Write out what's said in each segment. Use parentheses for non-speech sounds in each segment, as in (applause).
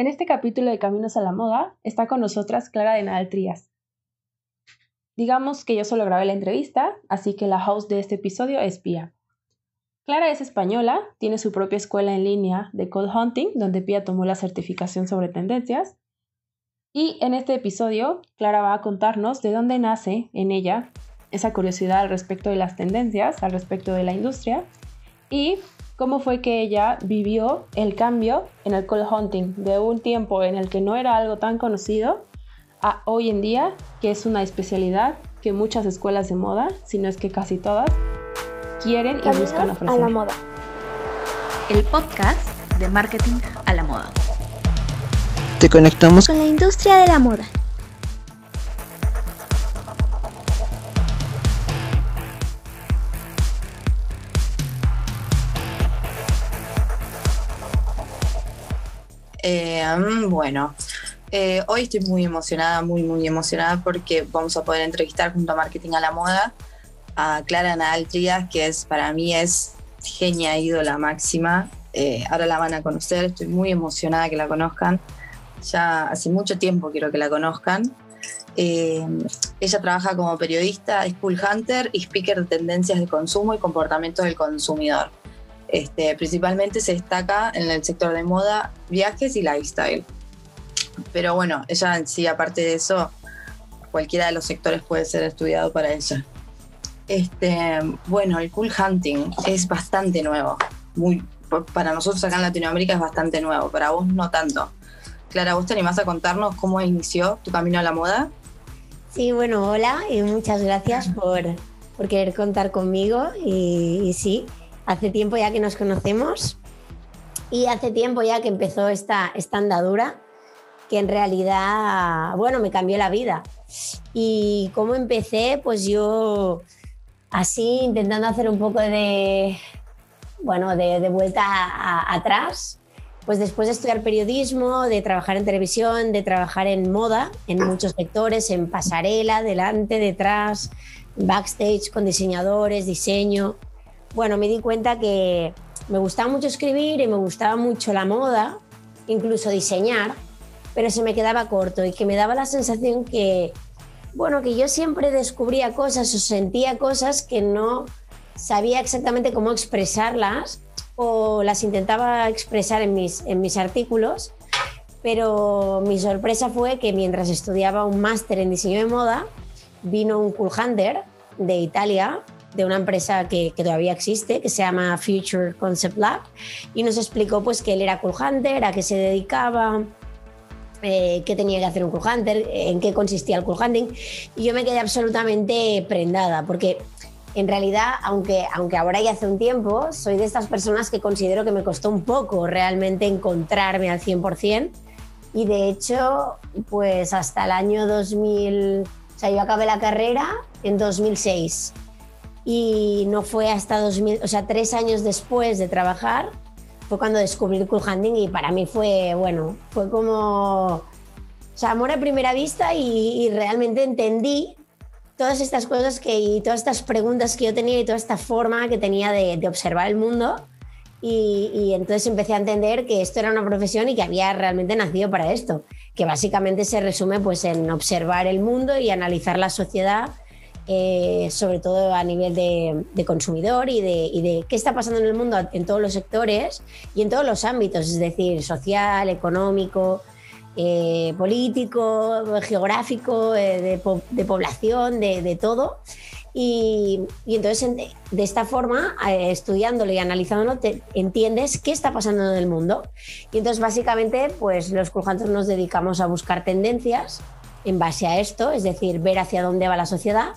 En este capítulo de Caminos a la Moda está con nosotras Clara de Nadal Trías. Digamos que yo solo grabé la entrevista, así que la host de este episodio es Pia. Clara es española, tiene su propia escuela en línea de Code Hunting, donde Pia tomó la certificación sobre tendencias. Y en este episodio, Clara va a contarnos de dónde nace en ella esa curiosidad al respecto de las tendencias, al respecto de la industria, y cómo fue que ella vivió el cambio en el cold hunting de un tiempo en el que no era algo tan conocido a hoy en día, que es una especialidad que muchas escuelas de moda, si no es que casi todas, quieren y buscan ofrecer. A la moda. El podcast de marketing a la moda. Te conectamos con la industria de la moda. Eh, mm, bueno, eh, hoy estoy muy emocionada, muy, muy emocionada porque vamos a poder entrevistar junto a Marketing a la Moda a Clara Nadal Trías, que es para mí es genia, ídola máxima. Eh, ahora la van a conocer, estoy muy emocionada que la conozcan. Ya hace mucho tiempo quiero que la conozcan. ella trabaja como periodista, school hunter y speaker de tendencias de consumo y comportamientos del consumidor. Este, principalmente se destaca en el sector de moda, viajes y lifestyle. Pero bueno, ella en sí, aparte de eso, cualquiera de los sectores puede ser estudiado para ella. Este, bueno, el cool hunting es bastante nuevo. Muy, para nosotros acá en Latinoamérica es bastante nuevo, para vos no tanto. Clara, ¿vos te animás a contarnos cómo inició tu camino a la moda? Sí, bueno, hola y muchas gracias por, por querer contar conmigo. Y sí, Hace tiempo ya que nos conocemos y hace tiempo ya que empezó esta, esta andadura que en realidad, bueno, me cambió la vida. Y cómo empecé, pues yo así intentando hacer un poco de, bueno, de, vuelta atrás, pues después de estudiar periodismo, de trabajar en televisión, de trabajar en moda, en muchos sectores, en pasarela, delante, detrás, backstage con diseñadores, diseño, bueno, me di cuenta que me gustaba mucho escribir y me gustaba mucho la moda, incluso diseñar, pero se me quedaba corto y que me daba la sensación que, bueno, que yo siempre descubría cosas o sentía cosas que no sabía exactamente cómo expresarlas o las intentaba expresar en mis, en mis artículos, pero mi sorpresa fue que mientras estudiaba un máster en diseño de moda, vino un cool hunter de Italia de una empresa que, todavía existe, que se llama Future Concept Lab, y nos explicó pues que él era cool hunter, a qué se dedicaba, eh, qué tenía que hacer un cool hunter, en qué consistía el cool hunting, y yo me quedé absolutamente prendada, porque en realidad, aunque, aunque ahora ya hace un tiempo, soy de estas personas que considero que me costó un poco realmente encontrarme al 100%, y de hecho, pues hasta el año 2000, o sea, yo acabé la carrera en 2006 y no fue hasta 2000, o sea, tres años después de trabajar, fue cuando descubrí el cool handling y para mí fue, bueno, fue como, o sea, amor a primera vista y, realmente entendí todas estas cosas que, y todas estas preguntas que yo tenía y toda esta forma que tenía de, de observar el mundo. Y, y, entonces empecé a entender que esto era una profesión y que había realmente nacido para esto, que básicamente se resume pues en observar el mundo y analizar la sociedad eh, sobre todo a nivel de, consumidor y de, qué está pasando en el mundo en todos los sectores y en todos los ámbitos, es decir, social, económico, eh, político, geográfico, eh, de, población, de, todo. Y, entonces, de esta forma, estudiándolo y analizándolo, entiendes qué está pasando en el mundo. Y entonces, básicamente, pues los crujantes nos dedicamos a buscar tendencias en base a esto, es decir, ver hacia dónde va la sociedad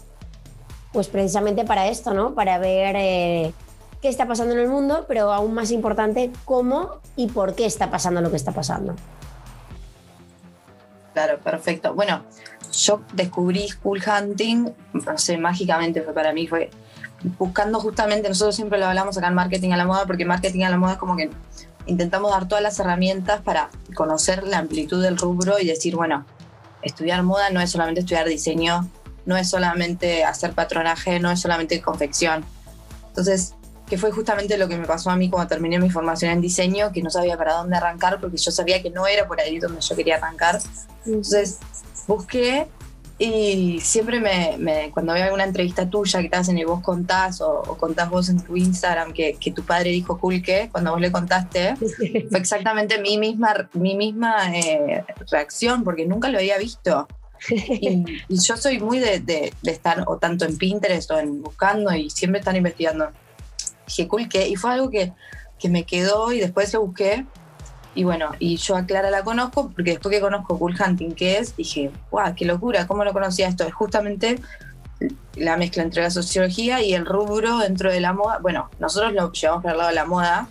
pues precisamente para esto, ¿no? Para ver eh, qué está pasando en el mundo, pero aún más importante, cómo y por qué está pasando lo que está pasando. Claro, perfecto. Bueno, yo descubrí School Hunting, no sé, mágicamente fue para mí, fue buscando justamente, nosotros siempre lo hablamos acá en Marketing a la Moda, porque Marketing a la Moda es como que intentamos dar todas las herramientas para conocer la amplitud del rubro y decir, bueno, estudiar moda no es solamente estudiar diseño no es solamente hacer patronaje, no es solamente confección. Entonces, que fue justamente lo que me pasó a mí cuando terminé mi formación en diseño, que no sabía para dónde arrancar porque yo sabía que no era por ahí donde yo quería arrancar. Entonces busqué y siempre me, cuando veo alguna entrevista tuya que te hacen y vos contás o, contás vos en tu Instagram que, que tu padre dijo Kulke, cuando vos le contaste, fue exactamente mi misma, mi misma eh, reacción porque nunca lo había visto. (laughs) Y, yo soy muy de, de, estar o tanto en Pinterest o en buscando y siempre estar investigando. Dije Kulke y fue algo que, que me quedó y después lo busqué y bueno, y yo a Clara la conozco porque después que conozco Cool Hunting, que es, dije, ¡guau, qué locura! ¿Cómo no conocía esto? Es justamente la mezcla entre la sociología y el rubro dentro de la moda. Bueno, nosotros lo llevamos para el lado de la moda,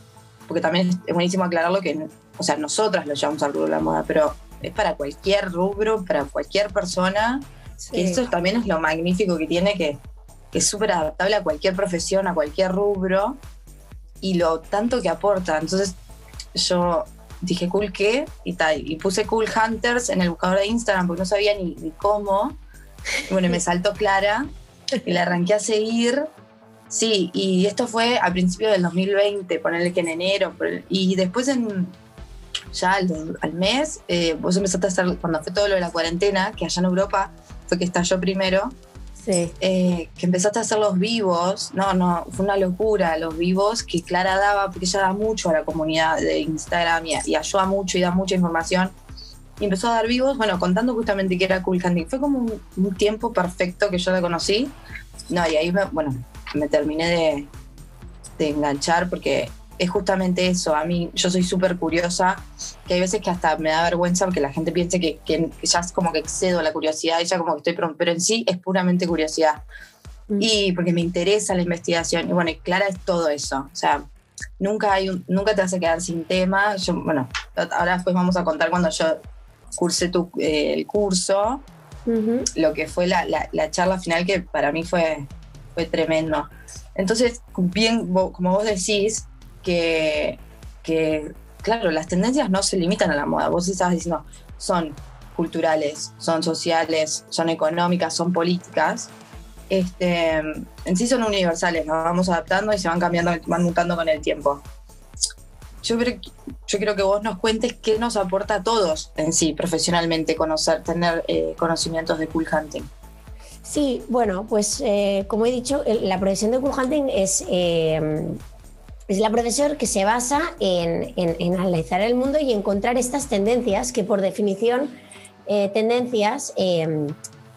porque también es buenísimo aclararlo que, o sea, nosotras lo llevamos al rubro de la moda, pero es para cualquier rubro, para cualquier persona. Que eso también es lo magnífico que tiene, que, que es súper adaptable a cualquier profesión, a cualquier rubro, y lo tanto que aporta. Entonces, yo dije cool qué y tal. Y puse cool hunters en el buscador de Instagram porque no sabía ni, cómo. Y bueno, me (laughs) saltó Clara y la arranqué a seguir. Sí, y esto fue a principios del 2020, ponerle que en enero. Y después en, ya al, mes, eh, vos empezaste a hacer, cuando fue todo lo de la cuarentena, que allá en Europa fue que estalló primero, Sí. Eh, que empezaste a hacer los vivos, no, no, fue una locura los vivos que Clara daba, porque ella da mucho a la comunidad de Instagram y, ayuda mucho y da mucha información. Y empezó a dar vivos, bueno, contando justamente que era Cool Hunting. Fue como un, tiempo perfecto que yo la conocí. No, y ahí, me, bueno, me terminé de, de enganchar porque es justamente eso. A mí, yo soy súper curiosa, que hay veces que hasta me da vergüenza porque la gente piense que, que, ya es como que excedo la curiosidad y ya como que estoy, pero en sí es puramente curiosidad. Mm. Y porque me interesa la investigación. Y bueno, y Clara es todo eso. O sea, nunca, hay un, nunca te vas a quedar sin tema. Yo, bueno, ahora después vamos a contar cuando yo cursé tu, eh, el curso, lo que fue la, la, la, charla final que para mí fue, fue tremendo. Entonces, bien, como vos decís, que, claro, las tendencias no se limitan a la moda. Vos estabas diciendo, son culturales, son sociales, son económicas, son políticas. Este, en sí son universales, nos vamos adaptando y se van cambiando, van mutando con el tiempo. Yo creo, yo quiero que vos nos cuentes qué nos aporta a todos en sí, profesionalmente, conocer, tener eh, conocimientos de cool hunting. Sí, bueno, pues eh, como he dicho, la profesión de cool hunting es eh, es la profesor que se basa en, analizar el mundo y encontrar estas tendencias que por definición, eh, tendencias em,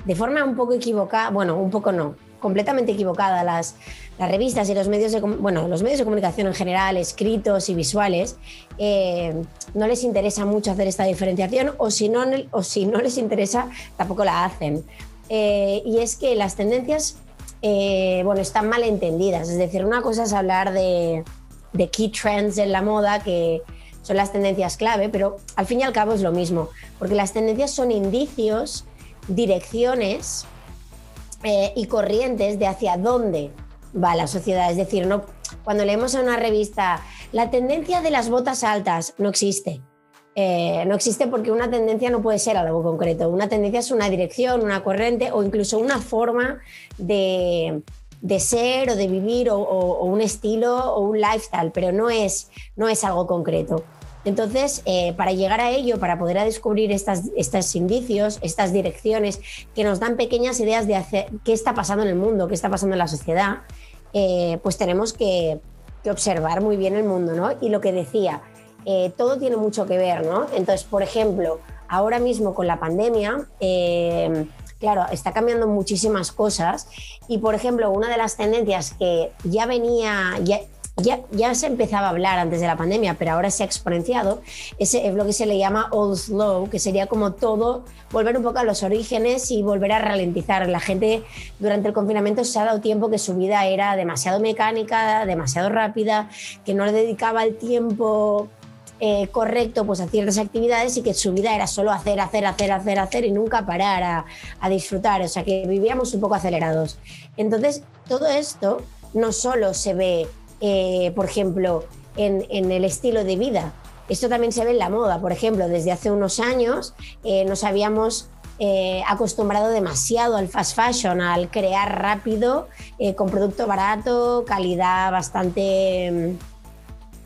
de forma un poco equivocada, bueno, un poco no, completamente equivocada, las, las revistas y los medios de, bueno, los medios de comunicación en general, escritos y visuales, eh, no les interesa mucho hacer esta diferenciación o si no, o si no les interesa, tampoco la hacen. Eh, y es que las tendencias eh, bueno, están mal entendidas. Es decir, una cosa es hablar de, key trends en la moda, que son las tendencias clave, pero al fin y al cabo es lo mismo, porque las tendencias son indicios, direcciones eh, y corrientes de hacia dónde va la sociedad. Es decir, no, cuando leemos en una revista la tendencia de las botas altas, no existe. Eh, no existe porque una tendencia no puede ser algo concreto. Una tendencia es una dirección, una corriente o incluso una forma de, ser o de vivir o, un estilo o un lifestyle, pero no es, no es algo concreto. Entonces, eh, para llegar a ello, para poder descubrir estas, estos indicios, estas direcciones que nos dan pequeñas ideas de qué está pasando en el mundo, qué está pasando en la sociedad, eh, pues tenemos que, que observar muy bien el mundo. ¿no? Y lo que decía, eh, todo tiene mucho que ver, ¿no? Entonces, por ejemplo, ahora mismo con la pandemia, eh, claro, está cambiando muchísimas cosas y, por ejemplo, una de las tendencias que ya venía, ya, ya, se empezaba a hablar antes de la pandemia, pero ahora se ha exponenciado, es, lo que se le llama old slow, que sería como todo, volver un poco a los orígenes y volver a ralentizar. La gente durante el confinamiento se ha dado tiempo que su vida era demasiado mecánica, demasiado rápida, que no le dedicaba el tiempo eh, correcto pues, a ciertas actividades y que su vida era solo hacer, hacer, hacer, hacer, hacer y nunca parar a, disfrutar. O sea, que vivíamos un poco acelerados. Entonces, todo esto no solo se ve, eh, por ejemplo, en, el estilo de vida, esto también se ve en la moda. Por ejemplo, desde hace unos años eh, no sabíamos eh, acostumbrado demasiado al fast fashion, al crear rápido, con producto barato, calidad bastante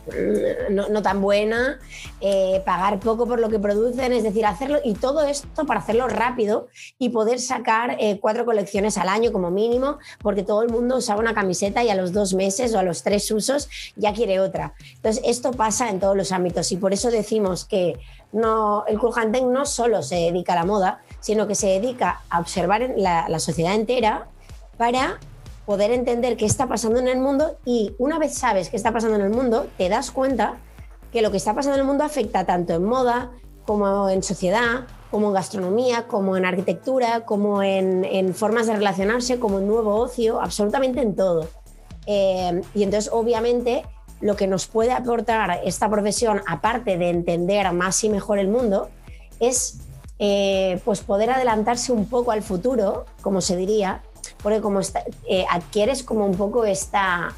mm, no, tan buena, eh, pagar poco por lo que producen, es decir, hacerlo y todo esto para hacerlo rápido y poder sacar cuatro colecciones al año como mínimo, porque todo el mundo usaba una camiseta y a los dos meses o a los tres usos ya quiere otra. Entonces, esto pasa en todos los ámbitos y por eso decimos que no, el cool no solo se dedica a la moda, sino que se dedica a observar la sociedad entera para poder entender qué está pasando en el mundo y una vez sabes qué está pasando en el mundo, te das cuenta que lo que está pasando en el mundo afecta tanto en moda como en sociedad, como en gastronomía, como en arquitectura, como en, formas de relacionarse, como en nuevo ocio, absolutamente en todo. Eh, y entonces, obviamente, lo que nos puede aportar esta profesión, aparte de entender más y mejor el mundo, es eh, pues poder adelantarse un poco al futuro, como se diría, porque como eh, adquieres como un poco esta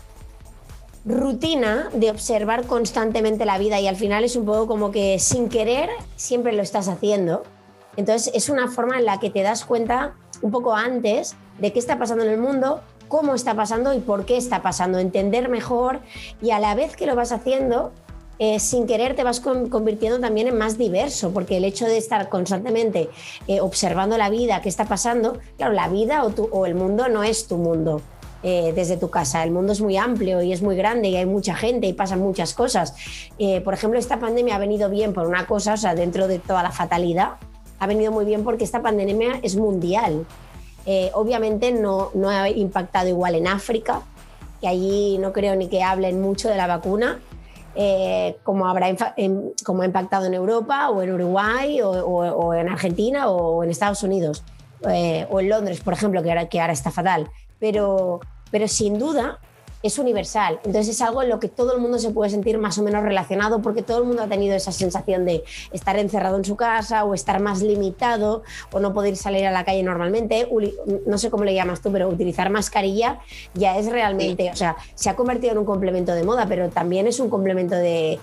rutina de observar constantemente la vida y al final es un poco como que sin querer siempre lo estás haciendo. Entonces es una forma en la que te das cuenta un poco antes de qué está pasando en el mundo, cómo está pasando y por qué está pasando, entender mejor y a la vez que lo vas haciendo, eh, sin querer te vas convirtiendo también en más diverso, porque el hecho de estar constantemente eh, observando la vida, qué está pasando, claro, la vida o, o el mundo no es tu mundo. Eh, desde tu casa. El mundo es muy amplio y es muy grande y hay mucha gente y pasan muchas cosas. por ejemplo, esta pandemia ha venido bien por una cosa, o sea, dentro de toda la fatalidad, ha venido muy bien porque esta pandemia es mundial. obviamente no, no ha impactado igual en África, que allí no creo ni que hablen mucho de la vacuna, eh, como, habrá como ha impactado en Europa o en Uruguay o, en Argentina o en Estados Unidos eh, o en Londres, por ejemplo, que ahora, que ahora está fatal. Pero, pero sin duda es universal. Entonces es algo en lo que todo el mundo se puede sentir más o menos relacionado porque todo el mundo ha tenido esa sensación de estar encerrado en su casa o estar más limitado o no poder salir a la calle normalmente. No sé cómo le llamas tú, pero utilizar mascarilla ya es realmente, o sea, se ha convertido en un complemento de moda, pero también es un complemento de,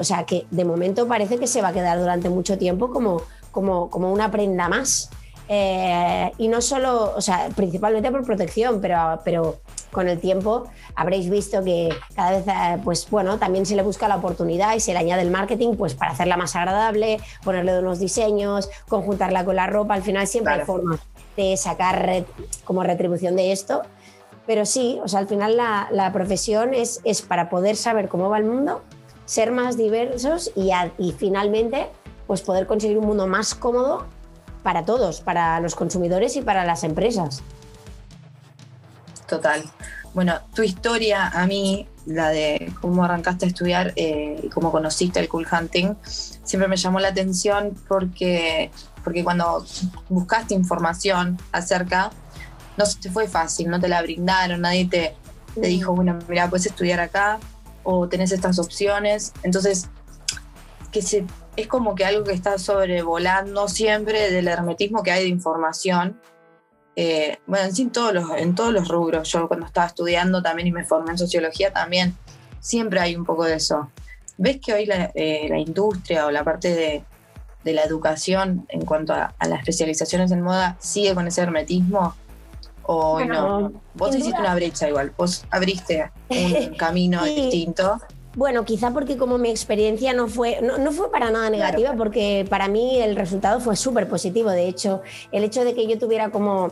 o sea, que de momento parece que se va a quedar durante mucho tiempo como, como, como una prenda más. Eh, y no solo, o sea, principalmente por protección, pero, pero con el tiempo habréis visto que cada vez, eh, pues bueno, también se le busca la oportunidad y se le añade el marketing pues para hacerla más agradable, ponerle unos diseños, conjuntarla con la ropa, al final siempre hay formas de sacar como retribución de esto. Pero sí, o sea, al final la, la profesión es, es, para poder saber cómo va el mundo, ser más diversos y, y finalmente pues poder conseguir un mundo más cómodo para todos, para los consumidores y para las empresas. Total. Bueno, tu historia a mí, la de cómo arrancaste a estudiar eh, y cómo conociste el cool hunting, siempre me llamó la atención porque, porque cuando buscaste información acerca, no te fue fácil, no te la brindaron, nadie te, te dijo, bueno, mira, puedes estudiar acá o tenés estas opciones. Entonces, que se es como que algo que está sobrevolando siempre del hermetismo que hay de información. Eh, bueno, en, todos los, en todos los rubros, yo cuando estaba estudiando también y me formé en sociología también, siempre hay un poco de eso. ¿Ves que hoy la, eh, industria o la parte de, la educación en cuanto a, las especializaciones en moda sigue con ese hermetismo? ¿O no? Vos hiciste una brecha igual, vos abriste un (laughs) camino distinto. Bueno, quizá porque como mi experiencia no fue, no, fue para nada negativa, porque para mí el resultado fue súper positivo. De hecho, el hecho de que yo tuviera como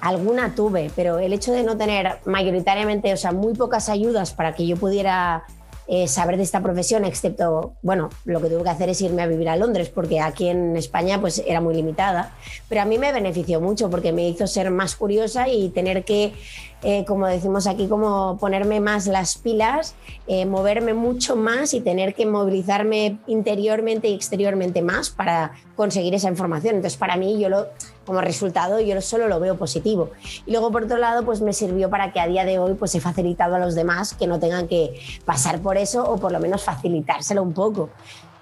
alguna tuve, pero el hecho de no tener mayoritariamente, o sea, muy pocas ayudas para que yo pudiera eh, saber de esta profesión, excepto, bueno, lo que tuve que hacer es irme a vivir a Londres, porque aquí en España pues era muy limitada, pero a mí me benefició mucho porque me hizo ser más curiosa y tener que, eh, como decimos aquí, como ponerme más las pilas, eh, moverme mucho más y tener que movilizarme interiormente y exteriormente más para conseguir esa información. Entonces, para mí, yo lo como resultado yo solo lo veo positivo. Y luego, por otro lado, pues me sirvió para que a día de hoy pues he facilitado a los demás que no tengan que pasar por eso o por lo menos facilitárselo un poco.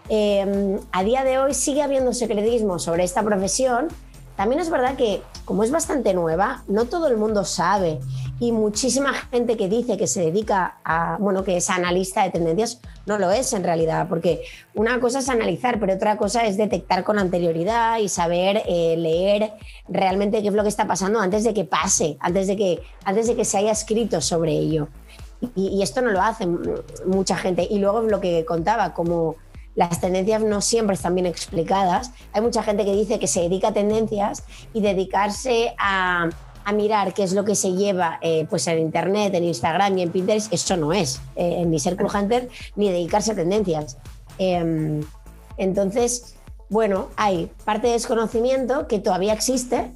Em, a día de hoy sigue habiendo secretismo sobre esta profesión. También es verdad que, como es bastante nueva, no todo el mundo sabe y muchísima gente que dice que se dedica a, bueno, que es analista de tendencias, no lo es en realidad, porque una cosa es analizar, pero otra cosa es detectar con anterioridad y saber eh, leer realmente qué es lo que está pasando antes de que pase, antes de que, antes de que se haya escrito sobre ello. Y, y esto no lo hace mucha gente. Y luego lo que contaba, como las tendencias no siempre están bien explicadas. Hay mucha gente que dice que se dedica a tendencias y dedicarse a, a mirar qué es lo que se lleva eh, pues en Internet, en Instagram y en Pinterest, eso no es eh, ni ser cool hunter ni dedicarse a tendencias. Em, entonces, bueno, hay parte de desconocimiento que todavía existe.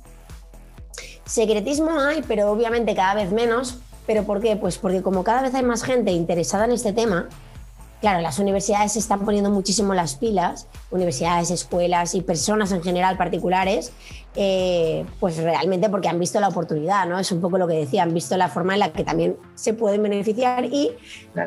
Secretismo hay, pero obviamente cada vez menos. ¿Pero por qué? Pues porque como cada vez hay más gente interesada en este tema, Claro, las universidades se están poniendo muchísimo las pilas, universidades, escuelas y personas en general particulares, eh, pues realmente porque han visto la oportunidad, ¿no? Es un poco lo que decía, han visto la forma en la que también se pueden beneficiar y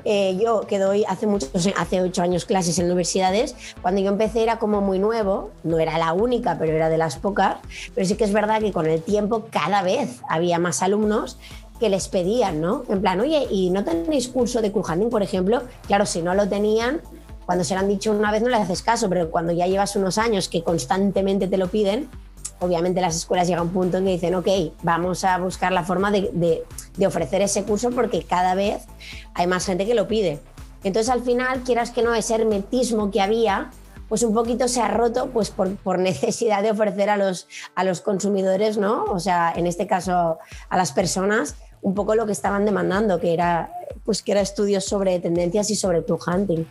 eh, yo que doy hace muchos, hace ocho años clases en universidades, cuando yo empecé era como muy nuevo, no era la única, pero era de las pocas, pero sí que es verdad que con el tiempo cada vez había más alumnos que les pedían, ¿no? En plan, oye, ¿y no tenéis curso de hunting, por ejemplo? Claro, si no lo tenían, cuando se lo han dicho una vez no le haces caso, pero cuando ya llevas unos años que constantemente te lo piden, obviamente las escuelas llegan a un punto en que dicen, ok, vamos a buscar la forma de, ofrecer ese curso porque cada vez hay más gente que lo pide. Entonces al final, quieras que no, ese hermetismo que había, pues un poquito se ha roto pues por, por, necesidad de ofrecer a los, a los consumidores, ¿no? O sea, en este caso a las personas, un poco lo que estaban demandando, que era, pues, que era estudios sobre tendencias y sobre tu hunting.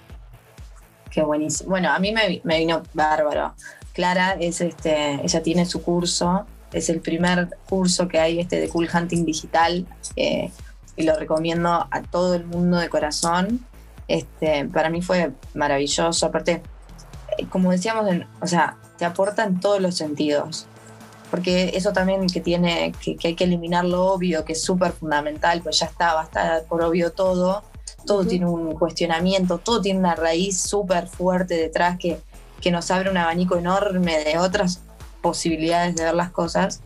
Qué buenísimo. Bueno, a mí me, vino bárbaro. Clara es este, ella tiene su curso, es el primer curso que hay este de Cool Hunting Digital eh, y lo recomiendo a todo el mundo de corazón. Este, para mí fue maravilloso, aparte, como decíamos, o sea, te aporta en todos los sentidos. Porque eso también que tiene, que, hay que eliminar lo obvio, que es súper fundamental, pues ya está, basta por obvio todo, todo tiene un cuestionamiento, todo tiene una raíz súper fuerte detrás que, que nos abre un abanico enorme de otras posibilidades de ver las cosas.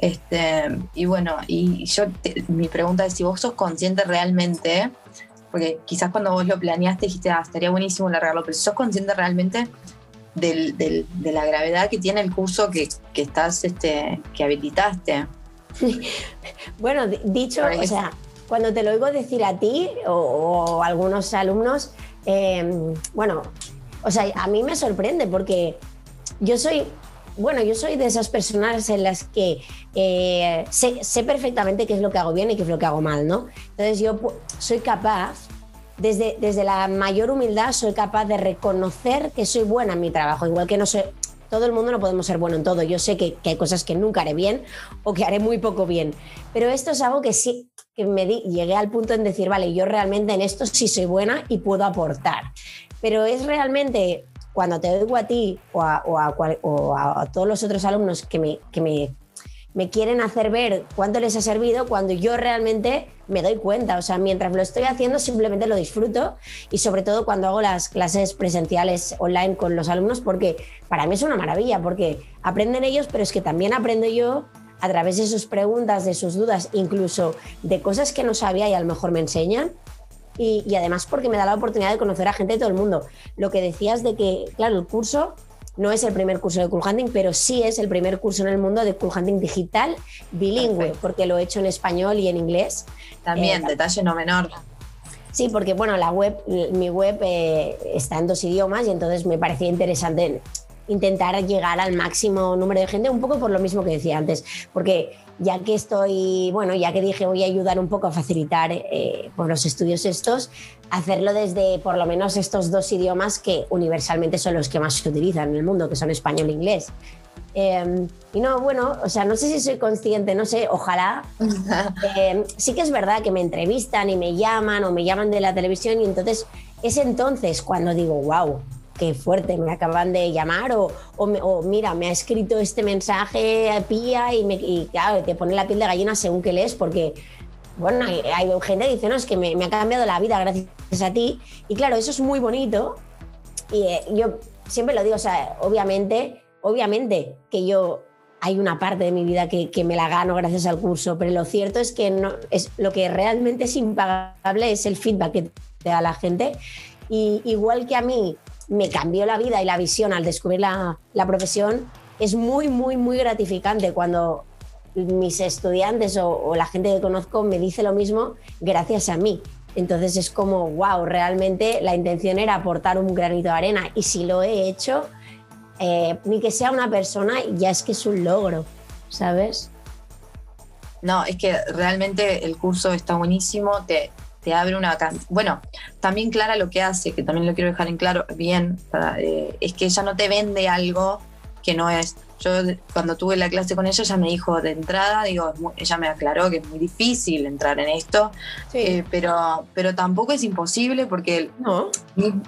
Este, y bueno, y yo mi pregunta es si vos sos consciente realmente, porque quizás cuando vos lo planeaste dijiste, ah, estaría buenísimo largarlo, pero si sos consciente realmente del, de la gravedad que tiene el curso que, que estás, este, que habilitaste. bueno, dicho, o sea, cuando te lo oigo decir a ti o, a algunos alumnos, em, bueno, o sea, a mí me sorprende porque yo soy, bueno, yo soy de esas personas en las que eh, sé, perfectamente qué es lo que hago bien y qué es lo que hago mal, ¿no? Entonces yo soy capaz desde, desde la mayor humildad soy capaz de reconocer que soy buena en mi trabajo, igual que no sé, todo el mundo no podemos ser bueno en todo. Yo sé que, hay cosas que nunca haré bien o que haré muy poco bien, pero esto es algo que sí, que me llegué al punto en decir, vale, yo realmente en esto sí soy buena y puedo aportar. Pero es realmente cuando te oigo a ti o a, o a, todos los otros alumnos que me, que me me quieren hacer ver cuánto les ha servido cuando yo realmente me doy cuenta. O sea, mientras lo estoy haciendo simplemente lo disfruto y sobre todo cuando hago las clases presenciales online con los alumnos porque para mí es una maravilla porque aprenden ellos, pero es que también aprendo yo a través de sus preguntas, de sus dudas, incluso de cosas que no sabía y a lo mejor me enseñan. Y, y además porque me da la oportunidad de conocer a gente de todo el mundo. Lo que decías de que, claro, el curso no es el primer curso de cool hunting, pero sí es el primer curso en el mundo de cool hunting digital bilingüe, porque lo he hecho en español y en inglés. También, eh, detalle no menor. Sí, porque bueno, la web, mi web eh, está en dos idiomas y entonces me parecía interesante intentar llegar al máximo número de gente, un poco por lo mismo que decía antes, porque ya que estoy, bueno, ya que dije voy a ayudar un poco a facilitar eh, por los estudios estos, hacerlo desde por lo menos estos dos idiomas que universalmente son los que más se utilizan en el mundo, que son español e inglés. Em, y no, bueno, o sea, no sé si soy consciente, no sé, ojalá. (laughs) Em, sí que es verdad que me entrevistan y me llaman o me llaman de la televisión y entonces es entonces cuando digo, wow, qué fuerte, me acaban de llamar o, o, mira, me ha escrito este mensaje a Pía y, me, y claro, te pone la piel de gallina según que lees porque, bueno, hay, gente que dice, no, es que me, ha cambiado la vida gracias a ti y claro, eso es muy bonito y eh, yo siempre lo digo, o sea, obviamente, obviamente que yo hay una parte de mi vida que, que, me la gano gracias al curso, pero lo cierto es que no, es, lo que realmente es impagable es el feedback que te da la gente. Y igual que a mí me cambió la vida y la visión al descubrir la, la profesión, es muy, muy, muy gratificante cuando mis estudiantes o, la gente que conozco me dice lo mismo gracias a mí. Entonces es como, wow, realmente la intención era aportar un granito de arena y si lo he hecho, eh, ni que sea una persona, ya es que es un logro, ¿sabes? No, es que realmente el curso está buenísimo, te, te abre una... Bueno, también Clara lo que hace, que también lo quiero dejar en claro bien, eh, es que ella no te vende algo que no es. Yo cuando tuve la clase con ella, ella me dijo de entrada, digo, ella me aclaró que es muy difícil entrar en esto, sí. eh, pero, pero tampoco es imposible porque no.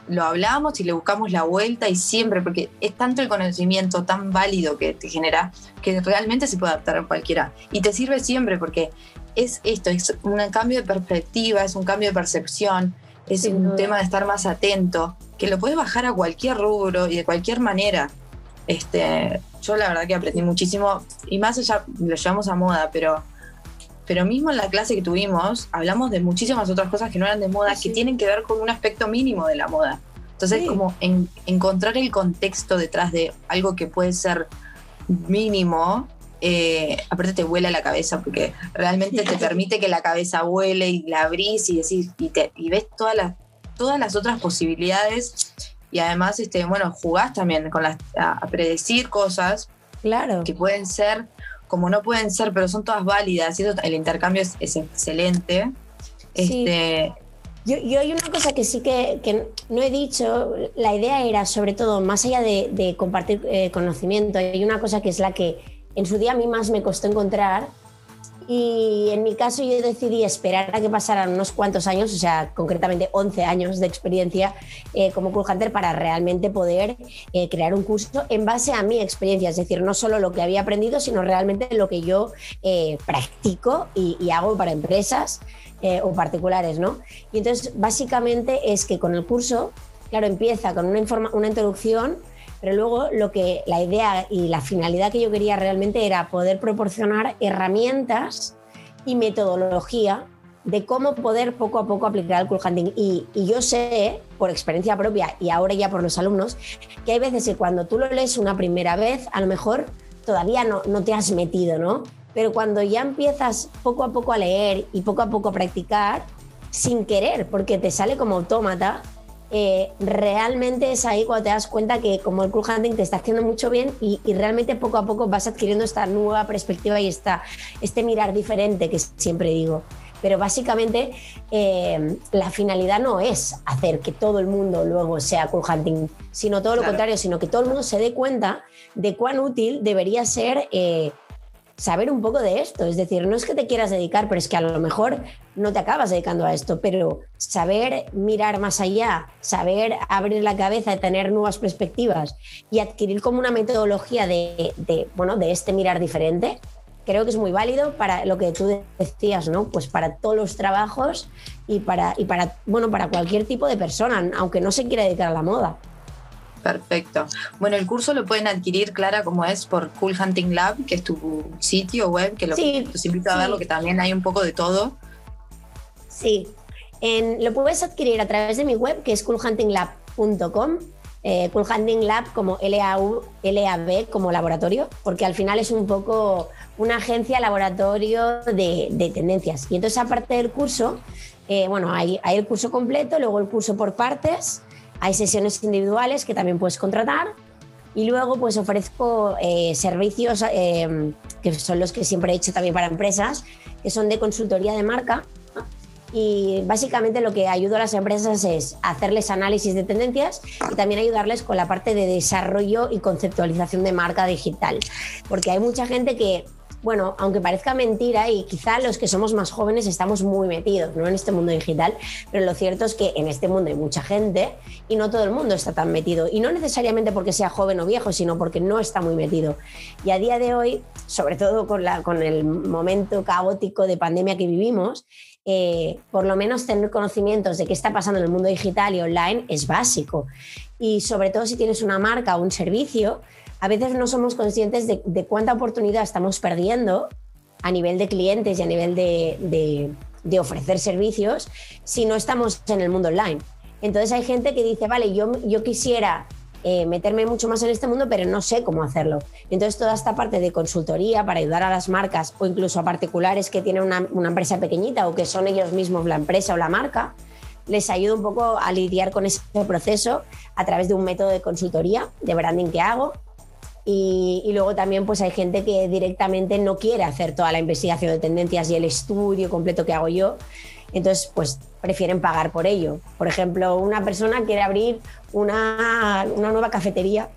lo hablamos y le buscamos la vuelta y siempre, porque es tanto el conocimiento tan válido que te genera que realmente se puede adaptar a cualquiera. Y te sirve siempre porque es esto, es un cambio de perspectiva, es un cambio de percepción, es sí, un no. tema de estar más atento, que lo puedes bajar a cualquier rubro y de cualquier manera. Este, yo la verdad que aprendí muchísimo y más allá lo llevamos a moda, pero, pero mismo en la clase que tuvimos hablamos de muchísimas otras cosas que no eran de moda, sí. que tienen que ver con un aspecto mínimo de la moda. Entonces, sí. como en, encontrar el contexto detrás de algo que puede ser mínimo, eh, aparte te vuela la cabeza porque realmente te permite que la cabeza vuele y la abrís y decís y, te, y ves todas las, todas las otras posibilidades y además, este, bueno, jugás también con las, a, a, predecir cosas claro. que pueden ser como no pueden ser, pero son todas válidas y eso, el intercambio es, es excelente. Sí. Este, yo, yo, hay una cosa que sí que, que, no he dicho, la idea era sobre todo, más allá de, de compartir eh, conocimiento, hay una cosa que es la que en su día a mí más me costó encontrar, y en mi caso yo decidí esperar a que pasaran unos cuantos años, o sea, concretamente 11 años de experiencia eh, como Cool Hunter para realmente poder eh, crear un curso en base a mi experiencia, es decir, no solo lo que había aprendido, sino realmente lo que yo eh, practico y, hago para empresas o particulares, ¿no? Y entonces, básicamente es que con el curso, claro, empieza con una introducción pero luego lo que la idea y la finalidad que yo quería realmente era poder proporcionar herramientas y metodología de cómo poder poco a poco aplicar el cool hunting. Y, yo sé, por experiencia propia y ahora ya por los alumnos, que hay veces que cuando tú lo lees una primera vez, a lo mejor todavía no, no te has metido, ¿no? Pero cuando ya empiezas poco a poco a leer y poco a poco a practicar, sin querer, porque te sale como autómata, eh, realmente es ahí cuando te das cuenta que como el cool hunting te está haciendo mucho bien y, y, realmente poco a poco vas adquiriendo esta nueva perspectiva y esta, este mirar diferente que siempre digo. Pero básicamente eh, la finalidad no es hacer que todo el mundo luego sea cool hunting, sino todo lo claro. contrario, sino que todo el mundo se dé cuenta de cuán útil debería ser eh, saber un poco de esto. Es decir, no es que te quieras dedicar, pero es que a lo mejor no te acabas dedicando a esto, pero saber mirar más allá, saber abrir la cabeza, tener nuevas perspectivas y adquirir como una metodología de, de, bueno, de este mirar diferente, creo que es muy válido para lo que tú decías, ¿no? Pues para todos los trabajos y para, y para, bueno, para cualquier tipo de persona, aunque no se quiera dedicar a la moda. Perfecto. Bueno, el curso lo pueden adquirir, Clara, como es por Cool Hunting Lab, que es tu sitio web, que lo, sí, los invito a sí. verlo, que también hay un poco de todo. Sí, en, lo puedes adquirir a través de mi web, que es coolhuntinglab.com. Eh, Cool Hunting Lab como LAB como laboratorio, porque al final es un poco una agencia laboratorio de, de tendencias. Y entonces, aparte del curso, eh, bueno, hay, hay el curso completo, luego el curso por partes hay sesiones individuales que también puedes contratar y luego pues ofrezco eh, servicios eh, que son los que siempre he hecho también para empresas, que son de consultoría de marca y básicamente lo que ayudo a las empresas es hacerles análisis de tendencias y también ayudarles con la parte de desarrollo y conceptualización de marca digital, porque hay mucha gente que bueno, aunque parezca mentira y quizá los que somos más jóvenes estamos muy metidos ¿no? en este mundo digital, pero lo cierto es que en este mundo hay mucha gente y no todo el mundo está tan metido. Y no necesariamente porque sea joven o viejo, sino porque no está muy metido. Y a día de hoy, sobre todo con, la, con el momento caótico de pandemia que vivimos, eh, por lo menos tener conocimientos de qué está pasando en el mundo digital y online es básico. Y sobre todo si tienes una marca o un servicio, a veces no somos conscientes de, cuánta oportunidad estamos perdiendo a nivel de clientes y a nivel de, de, de ofrecer servicios si no estamos en el mundo online. Entonces hay gente que dice, vale, yo, yo quisiera eh, meterme mucho más en este mundo, pero no sé cómo hacerlo. Entonces toda esta parte de consultoría para ayudar a las marcas o incluso a particulares que tienen una, empresa pequeñita o que son ellos mismos la empresa o la marca, les ayuda un poco a lidiar con ese proceso a través de un método de consultoría, de branding que hago. Y, y, luego también pues hay gente que directamente no quiere hacer toda la investigación de tendencias y el estudio completo que hago yo. Entonces, pues prefieren pagar por ello. Por ejemplo, una persona quiere abrir una, una nueva cafetería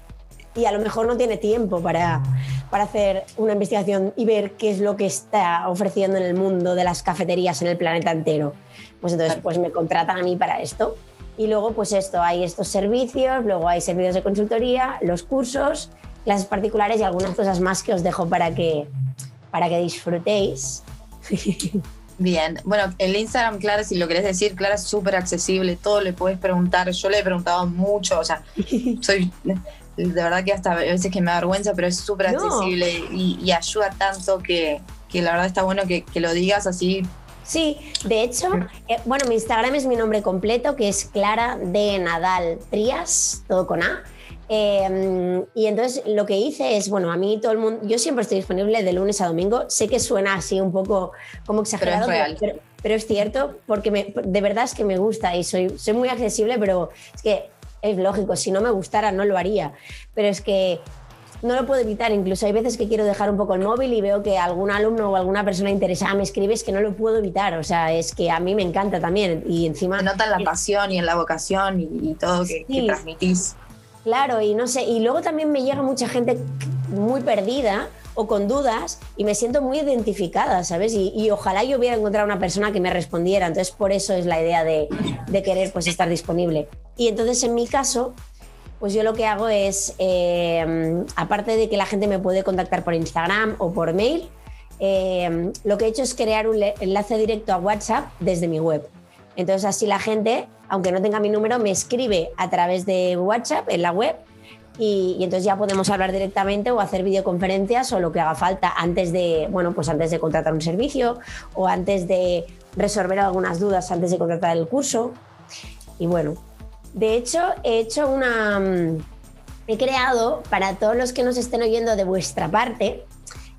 y a lo mejor no tiene tiempo para, para hacer una investigación y ver qué es lo que está ofreciendo en el mundo de las cafeterías en el planeta entero. Pues entonces pues me contratan a mí para esto. Y luego pues esto, hay estos servicios, luego hay servicios de consultoría, los cursos, clases particulares y algunas cosas más que os dejo para que, para que disfrutéis. (laughs) Bien, bueno, el Instagram, Clara, si lo querés decir, Clara es súper accesible, todo le puedes preguntar. Yo le he preguntado mucho, o sea, (laughs) soy de verdad que hasta a veces que me da vergüenza, pero es súper No. accesible y, y ayuda tanto que, que la verdad está bueno que, que lo digas así. Sí, de hecho, eh, bueno, mi Instagram es mi nombre completo, que es Clara de Nadal Trías, todo con A. Eh, y entonces lo que hice es, bueno, a mí todo el mundo, yo siempre estoy disponible de lunes a domingo. Sé que suena así un poco como exagerado, real. pero, pero es cierto, porque me- de verdad es que me gusta y soy, soy muy accesible, pero es que es lógico, si no me gustara no lo haría. Pero es que no lo puedo evitar. Incluso hay veces que quiero dejar un poco el móvil y veo que algún alumno o alguna persona interesada me escribe, es que no lo puedo evitar. O sea, es que a mí me encanta también. Y encima. Se nota en la pasión y en la vocación y, y todo que, transmitís. Claro, y no sé. Y luego también me llega mucha gente muy perdida o con dudas y me siento muy identificada, ¿sabes? Y, ojalá yo hubiera encontrado una persona que me respondiera. Entonces, por eso es la idea de, querer pues, estar disponible. Y entonces, en mi caso, pues yo lo que hago es, eh, aparte de que la gente me puede contactar por Instagram o por mail, eh, lo que he hecho es crear un enlace directo a WhatsApp desde mi web. Entonces así la gente, aunque no tenga mi número, me escribe a través de WhatsApp en la web y, entonces ya podemos hablar directamente o hacer videoconferencias o lo que haga falta antes de, bueno, pues antes de contratar un servicio o antes de resolver algunas dudas antes de contratar el curso. Y bueno, de hecho he hecho una... He creado, para todos los que nos estén oyendo de vuestra parte,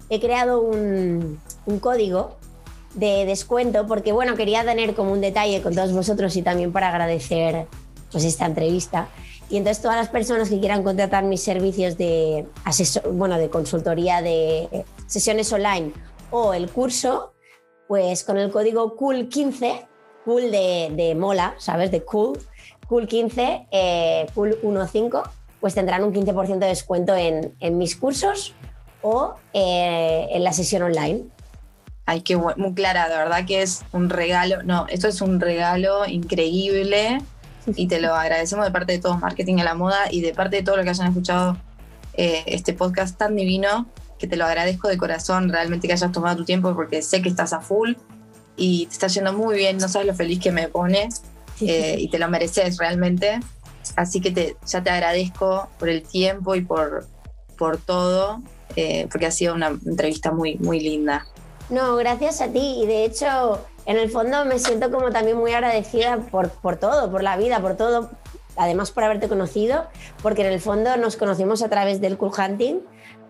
he creado un código de descuento porque, bueno, quería tener como un detalle con todos vosotros y también para agradecer pues esta entrevista. Y entonces todas las personas que quieran contratar mis servicios de, asesor, bueno, de consultoría de sesiones online o el curso, pues con el código COOL15, cool de, de mola, ¿sabes? De cool, cool15, eh, cool15, pues tendrán un 15% de descuento en, en mis cursos o eh, en la sesión online. Ay, qué bueno, muy clara, de verdad que es un regalo. No, esto es un regalo increíble y te lo agradecemos de parte de todos Marketing a la Moda y de parte de todos los que hayan escuchado eh, este podcast tan divino, que te lo agradezco de corazón, realmente que hayas tomado tu tiempo porque sé que estás a full y te está yendo muy bien, no sabes lo feliz que me pone eh, y te lo mereces realmente. Así que te, ya te agradezco por el tiempo y por, por todo, eh, porque ha sido una entrevista muy, muy linda. No, gracias a ti. Y de hecho, en el fondo me siento como también muy agradecida por, por todo, por la vida, por todo. Además, por haberte conocido, porque en el fondo nos conocimos a través del Cool Hunting.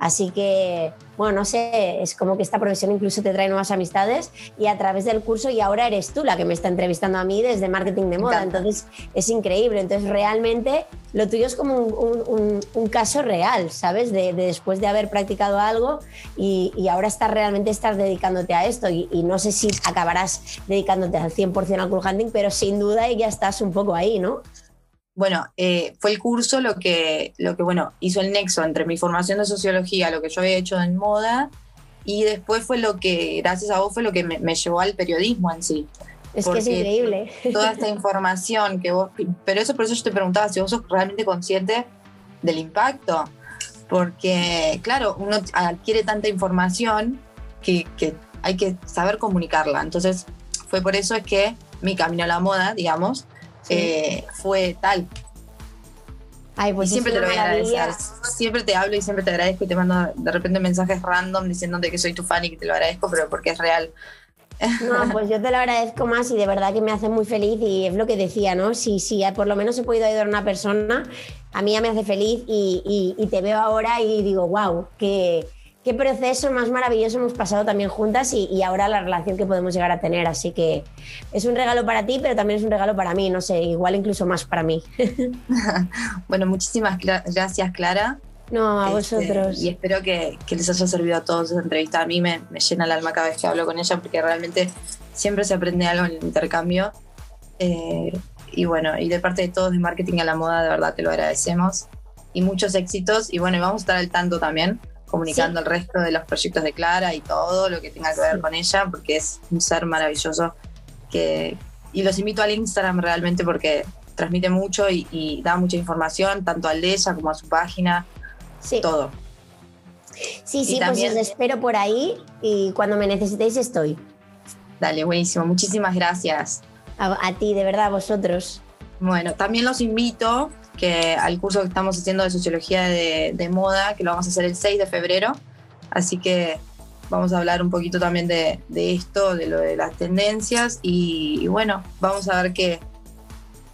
Así que, bueno, no sé, es como que esta profesión incluso te trae nuevas amistades y a través del curso y ahora eres tú la que me está entrevistando a mí desde marketing de moda. Entonces, es increíble. Entonces, realmente lo tuyo es como un, un- un- un caso real, ¿sabes? De, de después de haber practicado algo y, y ahora estás realmente estás dedicándote a esto y, y no sé si acabarás dedicándote al 100% al cool hunting, pero sin duda ya estás un poco ahí, ¿no? Bueno, eh, fue el curso lo que, lo que, bueno, hizo el nexo entre mi formación de sociología, lo que yo había hecho en moda, y después fue lo que, gracias a vos, fue lo que me, me llevó al periodismo en sí. Es que es Porque increíble. Toda esta (laughs) información que vos, pero eso por eso yo te preguntaba si vos sos realmente consciente del impacto, porque claro, uno adquiere tanta información que, que hay que saber comunicarla. Entonces, fue por eso es que mi camino a la moda, digamos. Eh, fue tal. Ay, pues y siempre te lo voy a agradecer. siempre te hablo y siempre te agradezco y te mando de repente mensajes random diciéndote que soy tu fan y que te lo agradezco, pero porque es real. No, pues yo te lo agradezco más y de verdad que me hace muy feliz y es lo que decía, ¿no? Si, si por lo menos he podido ayudar a una persona, a mí ya me hace feliz y, y, te veo ahora y digo, wow, qué, qué, proceso más maravilloso hemos pasado también juntas y, y, ahora la relación que podemos llegar a tener. Así que es un regalo para ti, pero también es un regalo para mí, no sé, igual incluso más para mí. (laughs) (laughs) bueno, muchísimas gracias, Clara. No, a este, vosotros. y espero que, que, les haya servido a todos esa entrevista. A mí me, me, llena el alma cada vez que hablo con ella porque realmente siempre se aprende algo en el intercambio. Eh, y bueno, y de parte de todos de Marketing a la Moda, de verdad te lo agradecemos. Y muchos éxitos. Y bueno, vamos a estar al tanto también, comunicando el resto de los proyectos de Clara y todo lo que tenga que ver con ella, porque es un ser maravilloso. Que, y los invito al Instagram realmente porque transmite mucho y, y da mucha información, tanto al de ella como a su página sí. todo. Sí, sí, pues os espero por ahí y cuando me necesitéis estoy. Dale, buenísimo. Muchísimas gracias. A, ti, de verdad, a vosotros. Bueno, también los invito que al curso que estamos haciendo de Sociología de, Moda, que lo vamos a hacer el 6 de febrero. Así que vamos a hablar un poquito también de, esto, de lo de las tendencias y, bueno, vamos a ver qué,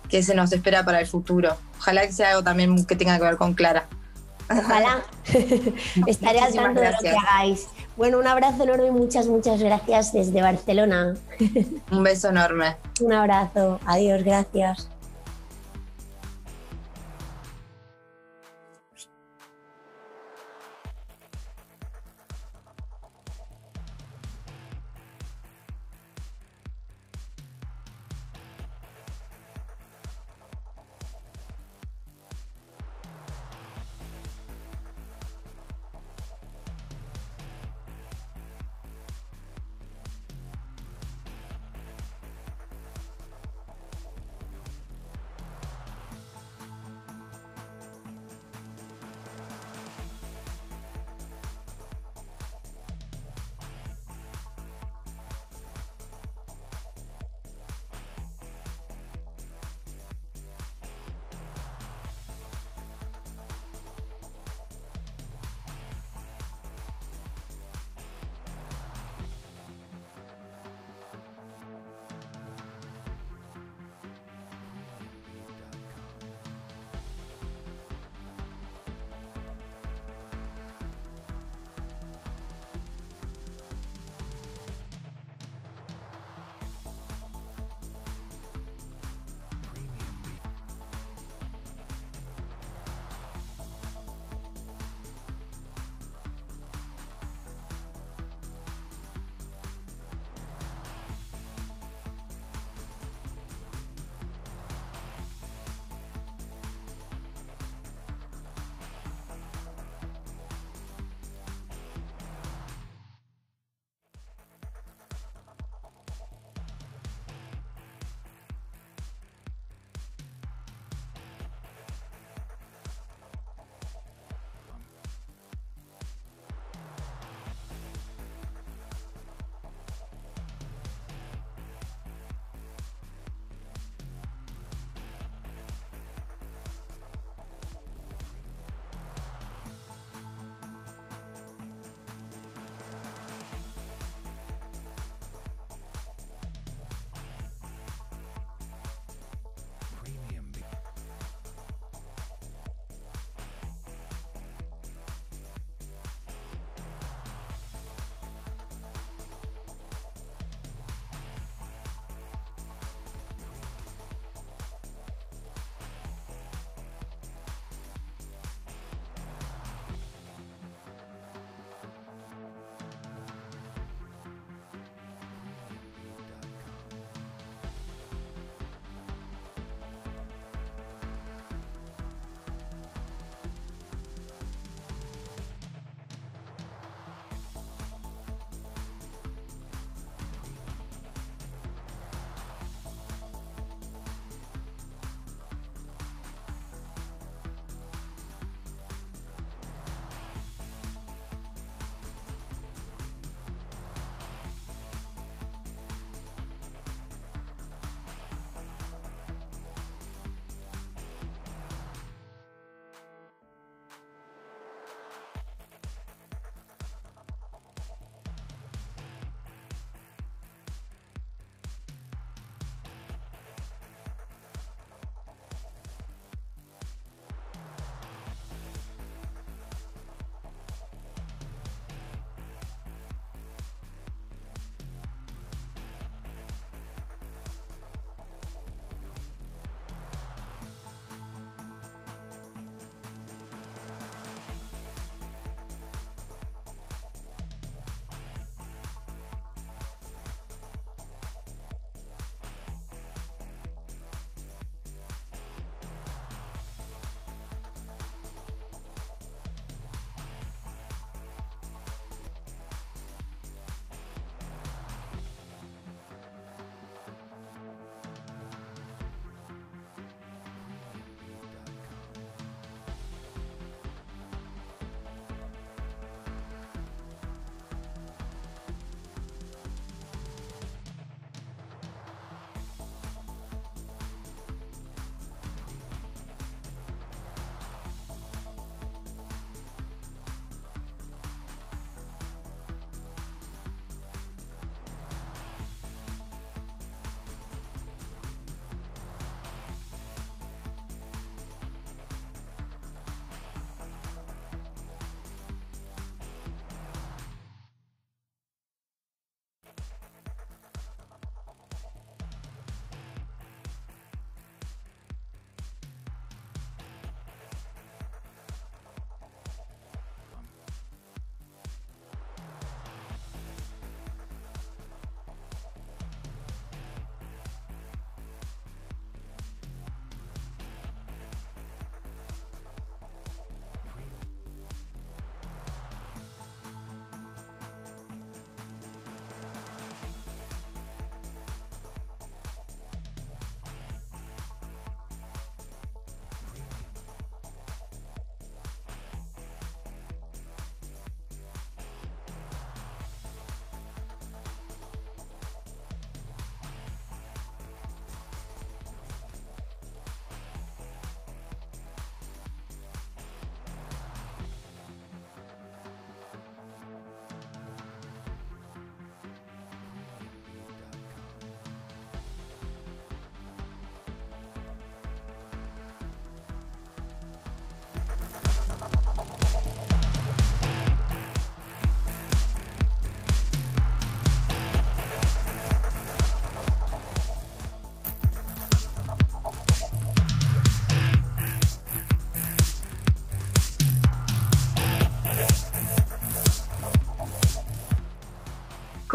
qué se nos espera para el futuro. Ojalá que sea algo también que tenga que ver con Clara. Ojalá. (laughs) Estaré al tanto de lo que hagáis. Bueno, un abrazo enorme y muchas, muchas gracias desde Barcelona. Un beso enorme. Un abrazo. Adiós, gracias.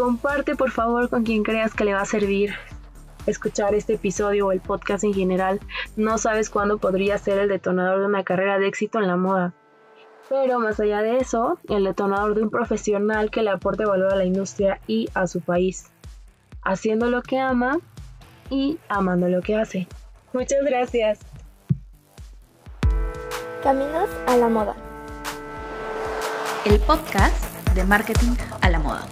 Comparte por favor con quien creas que le va a servir escuchar este episodio o el podcast en general. No sabes cuándo podría ser el detonador de una carrera de éxito en la moda. Pero más allá de eso, el detonador de un profesional que le aporte valor a la industria y a su país, haciendo lo que ama y amando lo que hace. Muchas gracias. Caminos a la moda. El podcast de marketing a la moda.